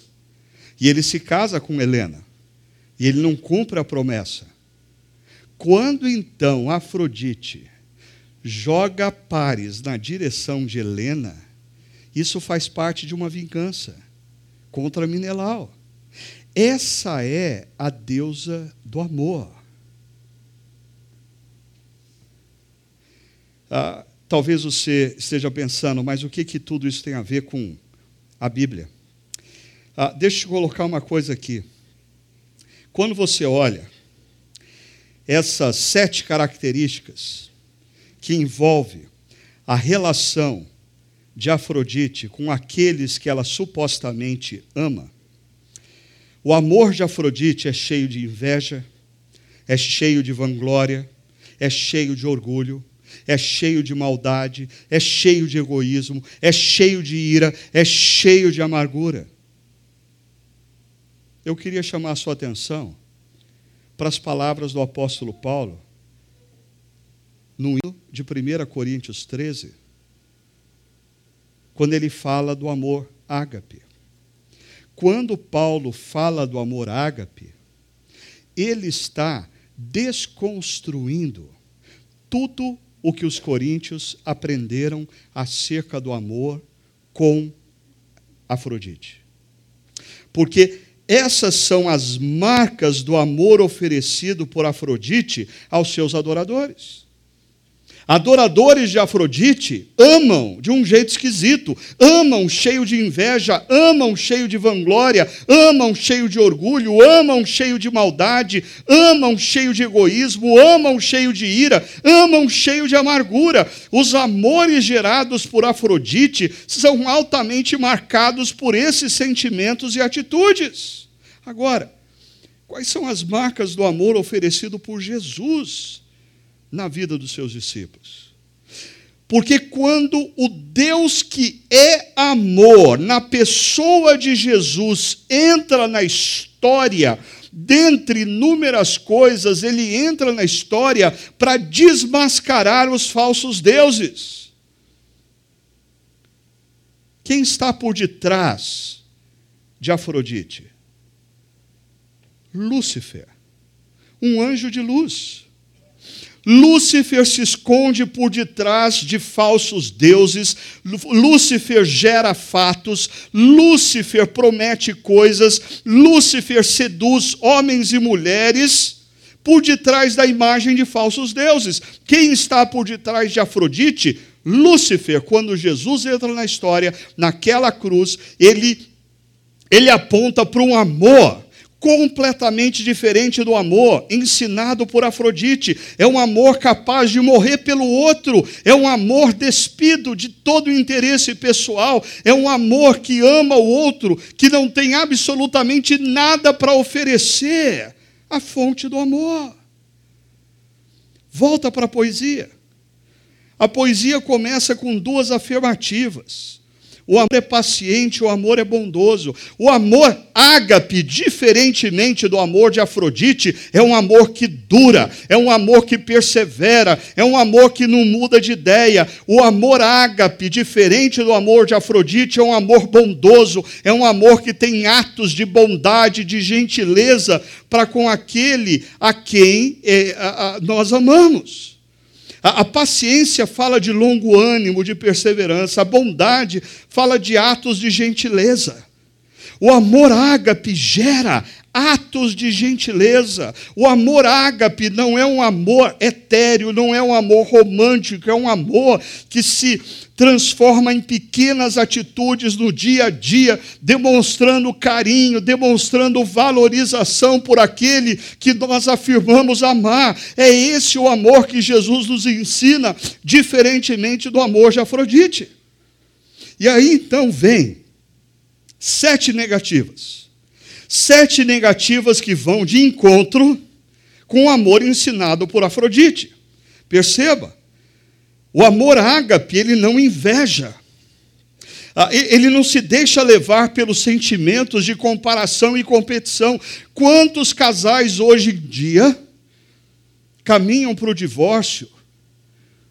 E ele se casa com Helena. E ele não cumpre a promessa. Quando então Afrodite joga pares na direção de Helena, isso faz parte de uma vingança contra Minelau. Essa é a deusa do amor. Ah, talvez você esteja pensando, mas o que, que tudo isso tem a ver com a Bíblia? Ah, deixa eu colocar uma coisa aqui. Quando você olha essas sete características que envolve a relação de Afrodite com aqueles que ela supostamente ama, o amor de Afrodite é cheio de inveja, é cheio de vanglória, é cheio de orgulho, é cheio de maldade, é cheio de egoísmo, é cheio de ira, é cheio de amargura. Eu queria chamar a sua atenção para as palavras do apóstolo Paulo no hino de 1 Coríntios 13, quando ele fala do amor ágape. Quando Paulo fala do amor ágape, ele está desconstruindo tudo o que os coríntios aprenderam acerca do amor com Afrodite. Porque essas são as marcas do amor oferecido por Afrodite aos seus adoradores. Adoradores de Afrodite amam de um jeito esquisito, amam cheio de inveja, amam cheio de vanglória, amam cheio de orgulho, amam cheio de maldade, amam cheio de egoísmo, amam cheio de ira, amam cheio de amargura. Os amores gerados por Afrodite são altamente marcados por esses sentimentos e atitudes. Agora, quais são as marcas do amor oferecido por Jesus? Na vida dos seus discípulos. Porque quando o Deus que é amor, na pessoa de Jesus, entra na história, dentre inúmeras coisas, ele entra na história para desmascarar os falsos deuses. Quem está por detrás de Afrodite? Lúcifer, um anjo de luz. Lúcifer se esconde por detrás de falsos deuses, Lúcifer gera fatos, Lúcifer promete coisas, Lúcifer seduz homens e mulheres por detrás da imagem de falsos deuses. Quem está por detrás de Afrodite? Lúcifer, quando Jesus entra na história, naquela cruz, ele, ele aponta para um amor completamente diferente do amor ensinado por Afrodite. É um amor capaz de morrer pelo outro, é um amor despido de todo interesse pessoal, é um amor que ama o outro, que não tem absolutamente nada para oferecer. A fonte do amor. Volta para a poesia. A poesia começa com duas afirmativas. O amor é paciente, o amor é bondoso. O amor ágape, diferentemente do amor de Afrodite, é um amor que dura, é um amor que persevera, é um amor que não muda de ideia. O amor ágape, diferente do amor de Afrodite, é um amor bondoso, é um amor que tem atos de bondade, de gentileza para com aquele a quem é, a, a, nós amamos. A, a, paciência fala de longo ânimo, de perseverança. A bondade fala de atos de gentileza. O amor ágape gera atos de gentileza. O amor ágape não é um amor etéreo, não é um amor romântico, é um amor que se transforma em pequenas atitudes no dia a dia, demonstrando carinho, demonstrando valorização por aquele que nós afirmamos amar. É esse o amor que Jesus nos ensina, diferentemente do amor de Afrodite. E aí então vem sete negativas. Sete negativas que vão de encontro com o amor ensinado por Afrodite. Perceba, o amor ágape, ele não inveja. Ah, ele não se deixa levar pelos sentimentos de comparação e competição. Quantos casais hoje em dia caminham para o divórcio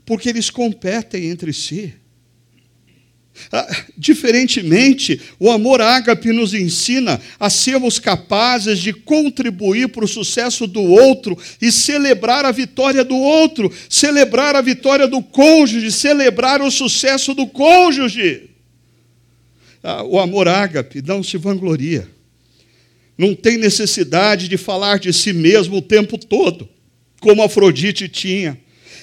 porque eles competem entre si. Ah, diferentemente, o amor ágape nos ensina a sermos capazes de contribuir para o sucesso do outro e celebrar a vitória do outro, celebrar a vitória do cônjuge, celebrar o sucesso do cônjuge. Ah, o amor ágape não se vangloria, não tem necessidade de falar de si mesmo o tempo todo, como Afrodite tinha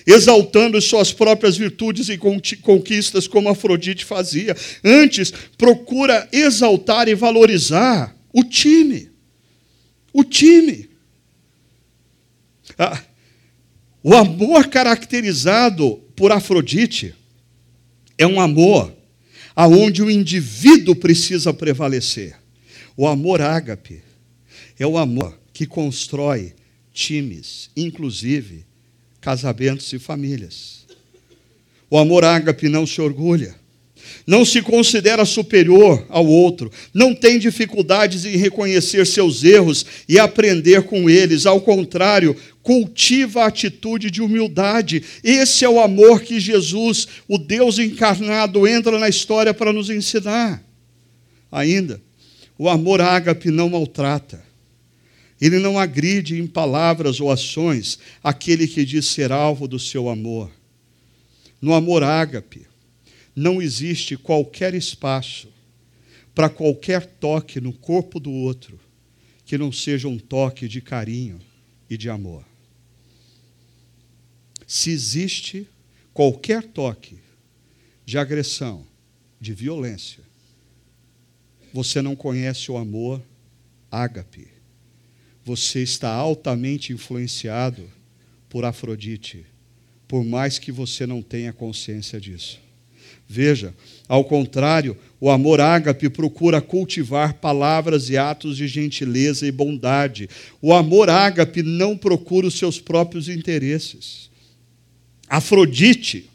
exaltando suas próprias virtudes e conquistas, como Afrodite fazia. Antes, procura exaltar e valorizar o time. O time. Ah, o amor caracterizado por Afrodite é um amor aonde o indivíduo precisa prevalecer. O amor ágape é o amor que constrói times, inclusive casamentos e famílias. O amor ágape não se orgulha, não se considera superior ao outro, não tem dificuldades em reconhecer seus erros e aprender com eles, ao contrário, cultiva a atitude de humildade. Esse é o amor que Jesus, o Deus encarnado, entra na história para nos ensinar. Ainda, o amor ágape não maltrata ele não agride em palavras ou ações aquele que diz ser alvo do seu amor. No amor ágape, não existe qualquer espaço para qualquer toque no corpo do outro que não seja um toque de carinho e de amor. Se existe qualquer toque de agressão, de violência, você não conhece o amor ágape você está altamente influenciado por Afrodite, por mais que você não tenha consciência disso. Veja, ao contrário, o amor ágape procura cultivar palavras e atos de gentileza e bondade. O amor ágape não procura os seus próprios interesses. Afrodite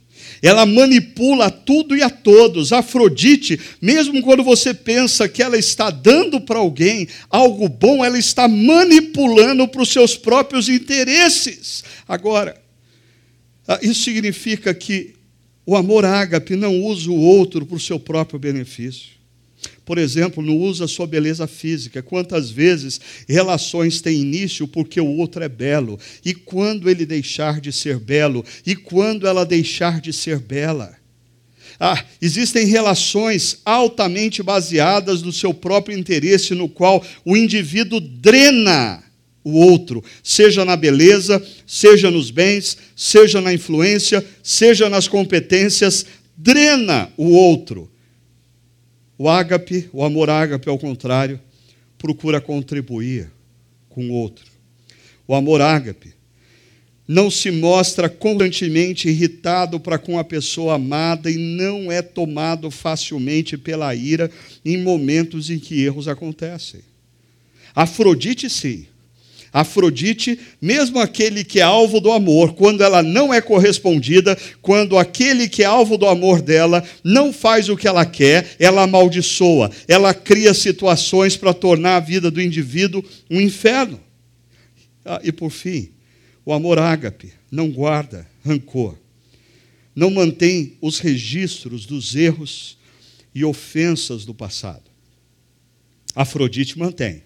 ela manipula tudo e a todos. Afrodite, mesmo quando você pensa que ela está dando para alguém algo bom, ela está manipulando para os seus próprios interesses. Agora, ah, isso significa que o amor ágape não usa o outro para o seu próprio benefício. Por exemplo, não usa sua beleza física. Quantas vezes relações têm início porque o outro é belo? E quando ele deixar de ser belo? E quando ela deixar de ser bela? Ah, existem relações altamente baseadas no seu próprio interesse, no qual o indivíduo drena o outro, seja na beleza, seja nos bens, seja na influência, seja nas competências, drena o outro. O ágape, o amor ágape, ao contrário, procura contribuir com o outro. O amor ágape não se mostra constantemente irritado para com a pessoa amada e não é tomado facilmente pela ira em momentos em que erros acontecem. Afrodite, sim, Afrodite, mesmo aquele que é alvo do amor, quando ela não é correspondida, quando aquele que é alvo do amor dela não faz o que ela quer, ela amaldiçoa, ela cria situações para tornar a vida do indivíduo um inferno. Ah, e por fim, o amor ágape não guarda rancor, não mantém os registros dos erros e ofensas do passado. Afrodite mantém.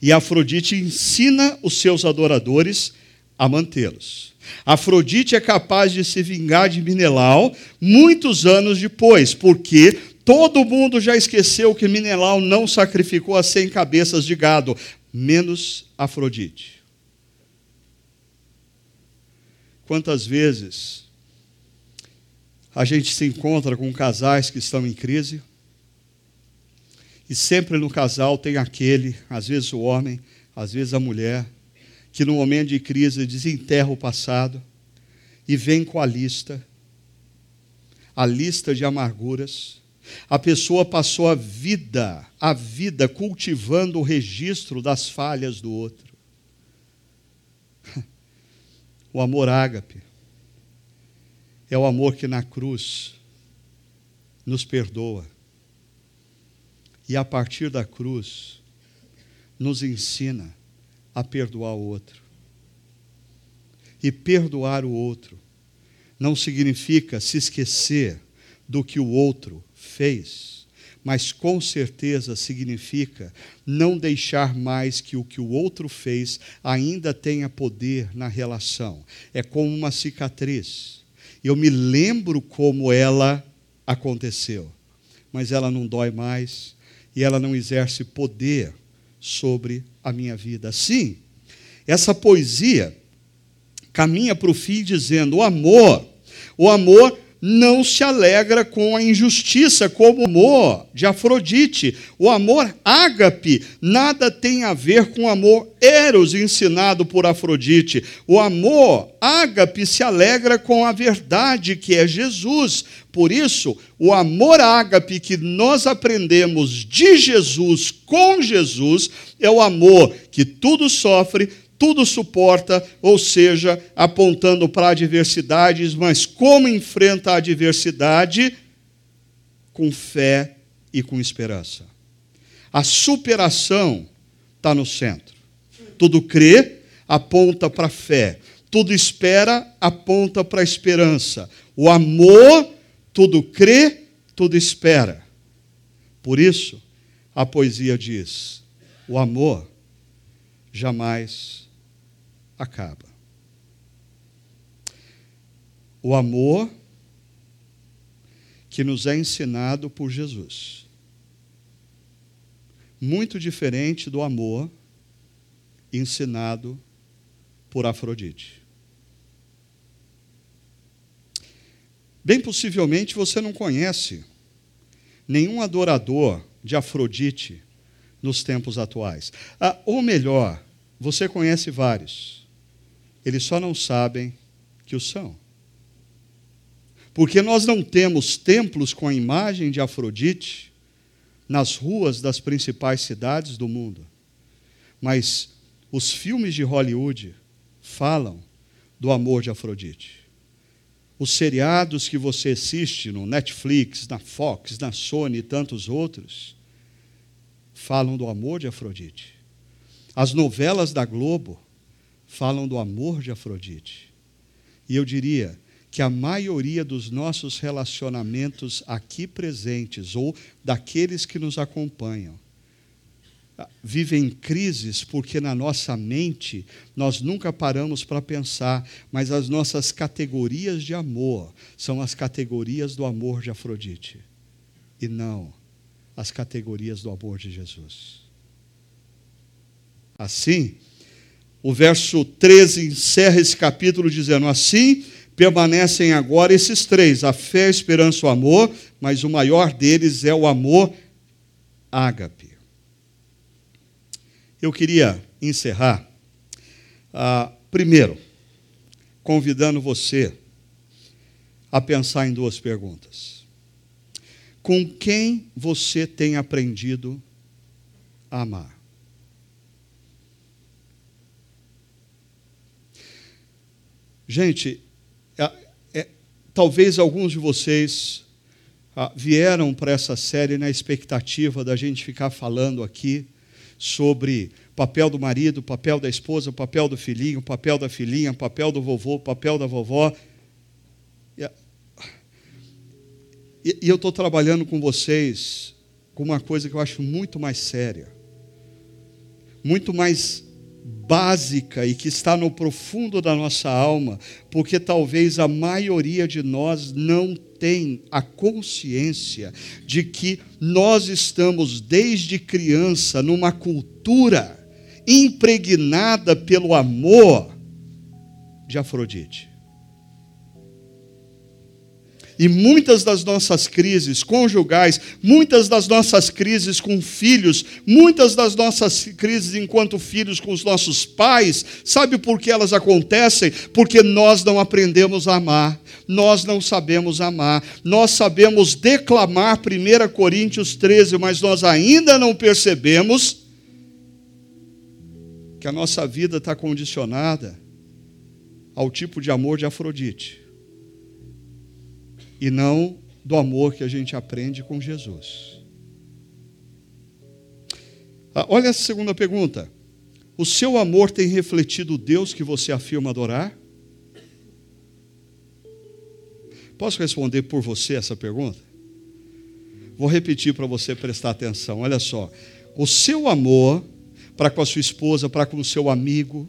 E Afrodite ensina os seus adoradores a mantê-los. Afrodite é capaz de se vingar de Minelau muitos anos depois, porque todo mundo já esqueceu que Minelau não sacrificou as cem cabeças de gado, menos Afrodite. Quantas vezes a gente se encontra com casais que estão em crise, e sempre no casal tem aquele, às vezes o homem, às vezes a mulher, que no momento de crise desenterra o passado e vem com a lista, a lista de amarguras. A pessoa passou a vida, a vida cultivando o registro das falhas do outro. O amor ágape é o amor que na cruz nos perdoa e a partir da cruz nos ensina a perdoar o outro. E perdoar o outro não significa se esquecer do que o outro fez, mas com certeza significa não deixar mais que o que o outro fez ainda tenha poder na relação. É como uma cicatriz. Eu me lembro como ela aconteceu, mas ela não dói mais e ela não exerce poder sobre a minha vida. Sim, essa poesia caminha para o fim dizendo: o amor, o amor não se alegra com a injustiça, como o amor de Afrodite. O amor ágape nada tem a ver com o amor eros ensinado por Afrodite. O amor ágape se alegra com a verdade que é Jesus. Por isso, o amor ágape que nós aprendemos de Jesus com Jesus é o amor que tudo sofre, tudo suporta, ou seja, apontando para adversidades, mas como enfrenta a adversidade? Com fé e com esperança. A superação está no centro. Tudo crê, aponta para a fé. Tudo espera, aponta para a esperança. O amor, tudo crê, tudo espera. Por isso, a poesia diz: o amor jamais acaba. O amor que nos é ensinado por Jesus. Muito diferente do amor ensinado por Afrodite. Bem possivelmente você não conhece nenhum adorador de Afrodite nos tempos atuais. Ah, ou melhor, você conhece vários. Eles só não sabem que o são. Porque nós não temos templos com a imagem de Afrodite nas ruas das principais cidades do mundo. Mas os filmes de Hollywood falam do amor de Afrodite. Os seriados que você assiste no Netflix, na Fox, na Sony e tantos outros falam do amor de Afrodite. As novelas da Globo falam do amor de Afrodite. E eu diria que a maioria dos nossos relacionamentos aqui presentes, ou daqueles que nos acompanham, vivem crises porque na nossa mente nós nunca paramos para pensar, mas as nossas categorias de amor são as categorias do amor de Afrodite e não as categorias do amor de Jesus. Assim, o verso 13 encerra esse capítulo dizendo: Assim permanecem agora esses três: a fé, a esperança o amor, mas o maior deles é o amor ágape. Eu queria encerrar, ah, primeiro, convidando você a pensar em duas perguntas. Com quem você tem aprendido a amar? Gente, é, é, talvez alguns de vocês vieram para essa série na expectativa da gente ficar falando aqui sobre papel do marido, papel da esposa, papel do filhinho, papel da filhinha, papel do vovô, papel da vovó. E, e eu estou trabalhando com vocês com uma coisa que eu acho muito mais séria, muito mais básica e que está no profundo da nossa alma, porque talvez a maioria de nós não tem a consciência de que nós estamos desde criança numa cultura impregnada pelo amor de Afrodite. E muitas das nossas crises conjugais, muitas das nossas crises com filhos, muitas das nossas crises enquanto filhos com os nossos pais, sabe por que elas acontecem? Porque nós não aprendemos a amar, nós não sabemos amar, nós sabemos declamar 1 Coríntios 13, mas nós ainda não percebemos que a nossa vida está condicionada ao tipo de amor de Afrodite e não do amor que a gente aprende com Jesus. Ah, olha essa segunda pergunta. O seu amor tem refletido o Deus que você afirma adorar? Posso responder por você essa pergunta? Vou repetir para você prestar atenção. Olha só. O seu amor para com a sua esposa, para com o seu amigo,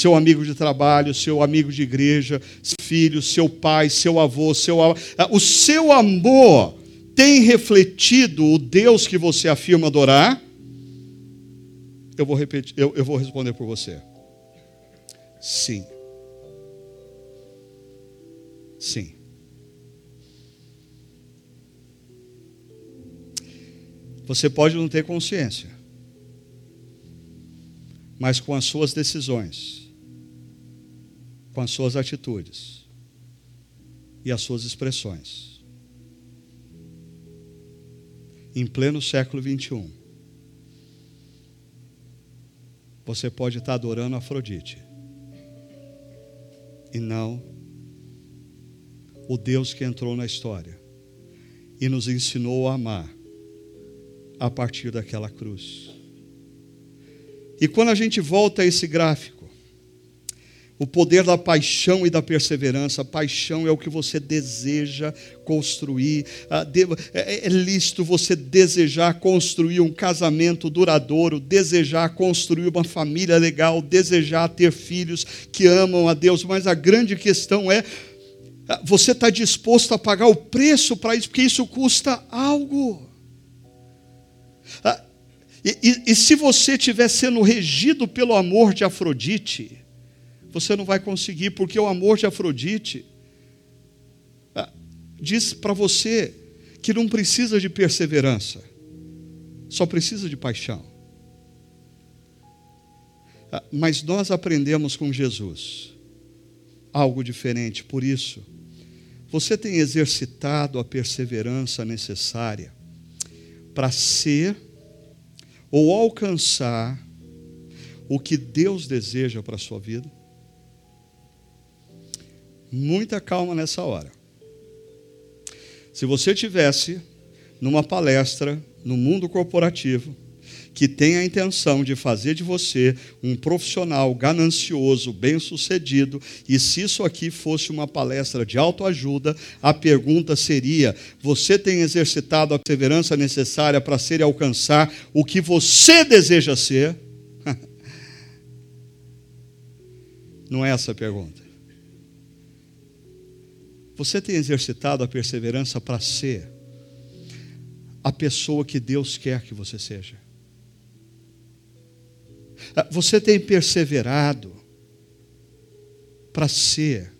seu amigo de trabalho, seu amigo de igreja, filho, seu pai, seu avô, seu o seu amor tem refletido o Deus que você afirma adorar? Eu vou repetir, eu, eu vou responder por você. Sim. Sim. Você pode não ter consciência, mas com as suas decisões, com as suas atitudes e as suas expressões, em pleno século 21, você pode estar adorando Afrodite e não o Deus que entrou na história e nos ensinou a amar a partir daquela cruz. E quando a gente volta a esse gráfico, o poder da paixão e da perseverança. Paixão é o que você deseja construir. Ah, é, é lícito você desejar construir um casamento duradouro, desejar construir uma família legal, desejar ter filhos que amam a Deus. Mas a grande questão é: ah, você está disposto a pagar o preço para isso? Porque isso custa algo. Ah, e, e, e se você estiver sendo regido pelo amor de Afrodite, você não vai conseguir, porque o amor de Afrodite ah, diz para você que não precisa de perseverança, só precisa de paixão. Ah, mas nós aprendemos com Jesus algo diferente, por isso, você tem exercitado a perseverança necessária para ser ou alcançar o que Deus deseja para a sua vida? Muita calma nessa hora. Se você tivesse numa palestra no mundo corporativo que tem a intenção de fazer de você um profissional ganancioso, bem-sucedido, e se isso aqui fosse uma palestra de autoajuda, a pergunta seria: você tem exercitado a perseverança necessária para ser e alcançar o que você deseja ser? Não é essa a pergunta. Você tem exercitado a perseverança para ser a pessoa que Deus quer que você seja? Ah, você tem perseverado para ser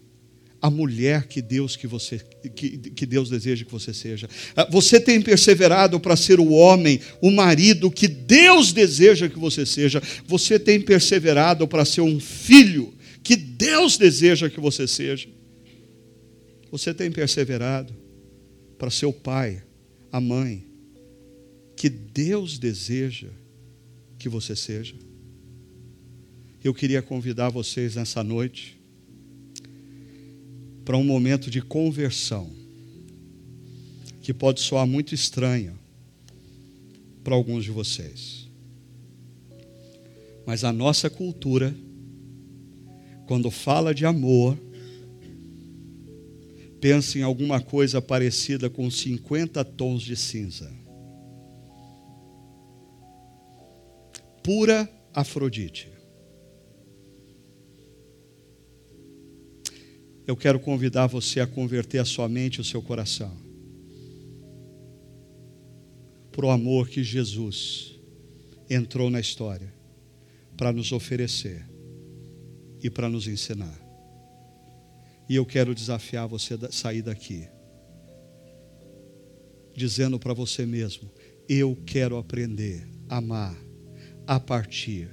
a mulher que Deus que você que, que Deus deseja que você seja. Ah, você tem perseverado para ser o homem, o marido que Deus deseja que você seja. Você tem perseverado para ser um filho que Deus deseja que você seja. Você tem perseverado para ser o pai, a mãe, que Deus deseja que você seja? Eu queria convidar vocês nessa noite para um momento de conversão, que pode soar muito estranho para alguns de vocês. Mas a nossa cultura, quando fala de amor, Pense em alguma coisa parecida com 50 tons de cinza. Pura Afrodite. Eu quero convidar você a converter a sua mente e o seu coração para o amor que Jesus entrou na história para nos oferecer e para nos ensinar. E eu quero desafiar você a sair daqui, dizendo para você mesmo: eu quero aprender a amar a partir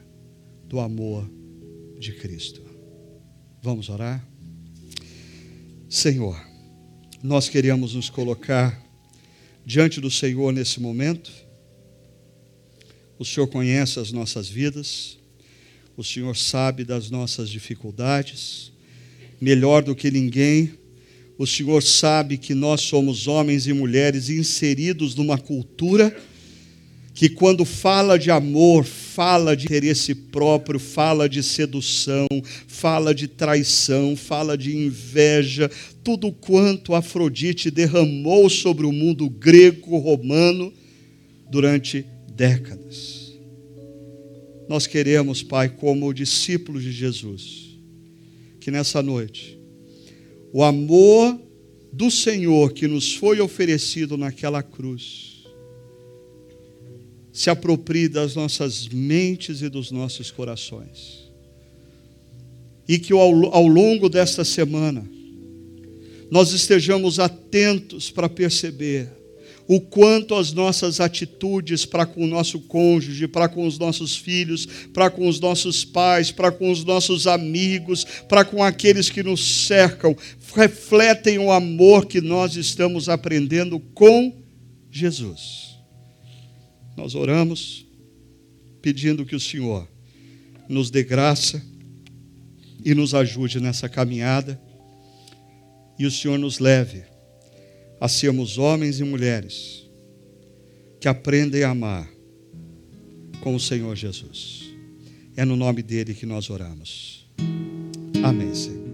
do amor de Cristo. Vamos orar? Senhor, nós queríamos nos colocar diante do Senhor nesse momento. O Senhor conhece as nossas vidas, o Senhor sabe das nossas dificuldades melhor do que ninguém. O Senhor sabe que nós somos homens e mulheres inseridos numa cultura que quando fala de amor, fala de interesse próprio, fala de sedução, fala de traição, fala de inveja, tudo quanto Afrodite derramou sobre o mundo grego-romano durante décadas. Nós queremos, Pai, como discípulos de Jesus, que nessa noite o amor do Senhor que nos foi oferecido naquela cruz se aproprie das nossas mentes e dos nossos corações. E que ao, ao longo desta semana, nós estejamos atentos para perceber o quanto as nossas atitudes para com o nosso cônjuge, para com os nossos filhos, para com os nossos pais, para com os nossos amigos, para com aqueles que nos cercam, refletem o amor que nós estamos aprendendo com Jesus. Nós oramos pedindo que o Senhor nos dê graça e nos ajude nessa caminhada e o Senhor nos leve a sermos homens e mulheres que aprendem a amar com o Senhor Jesus. É no nome dele que nós oramos. Amém, Senhor.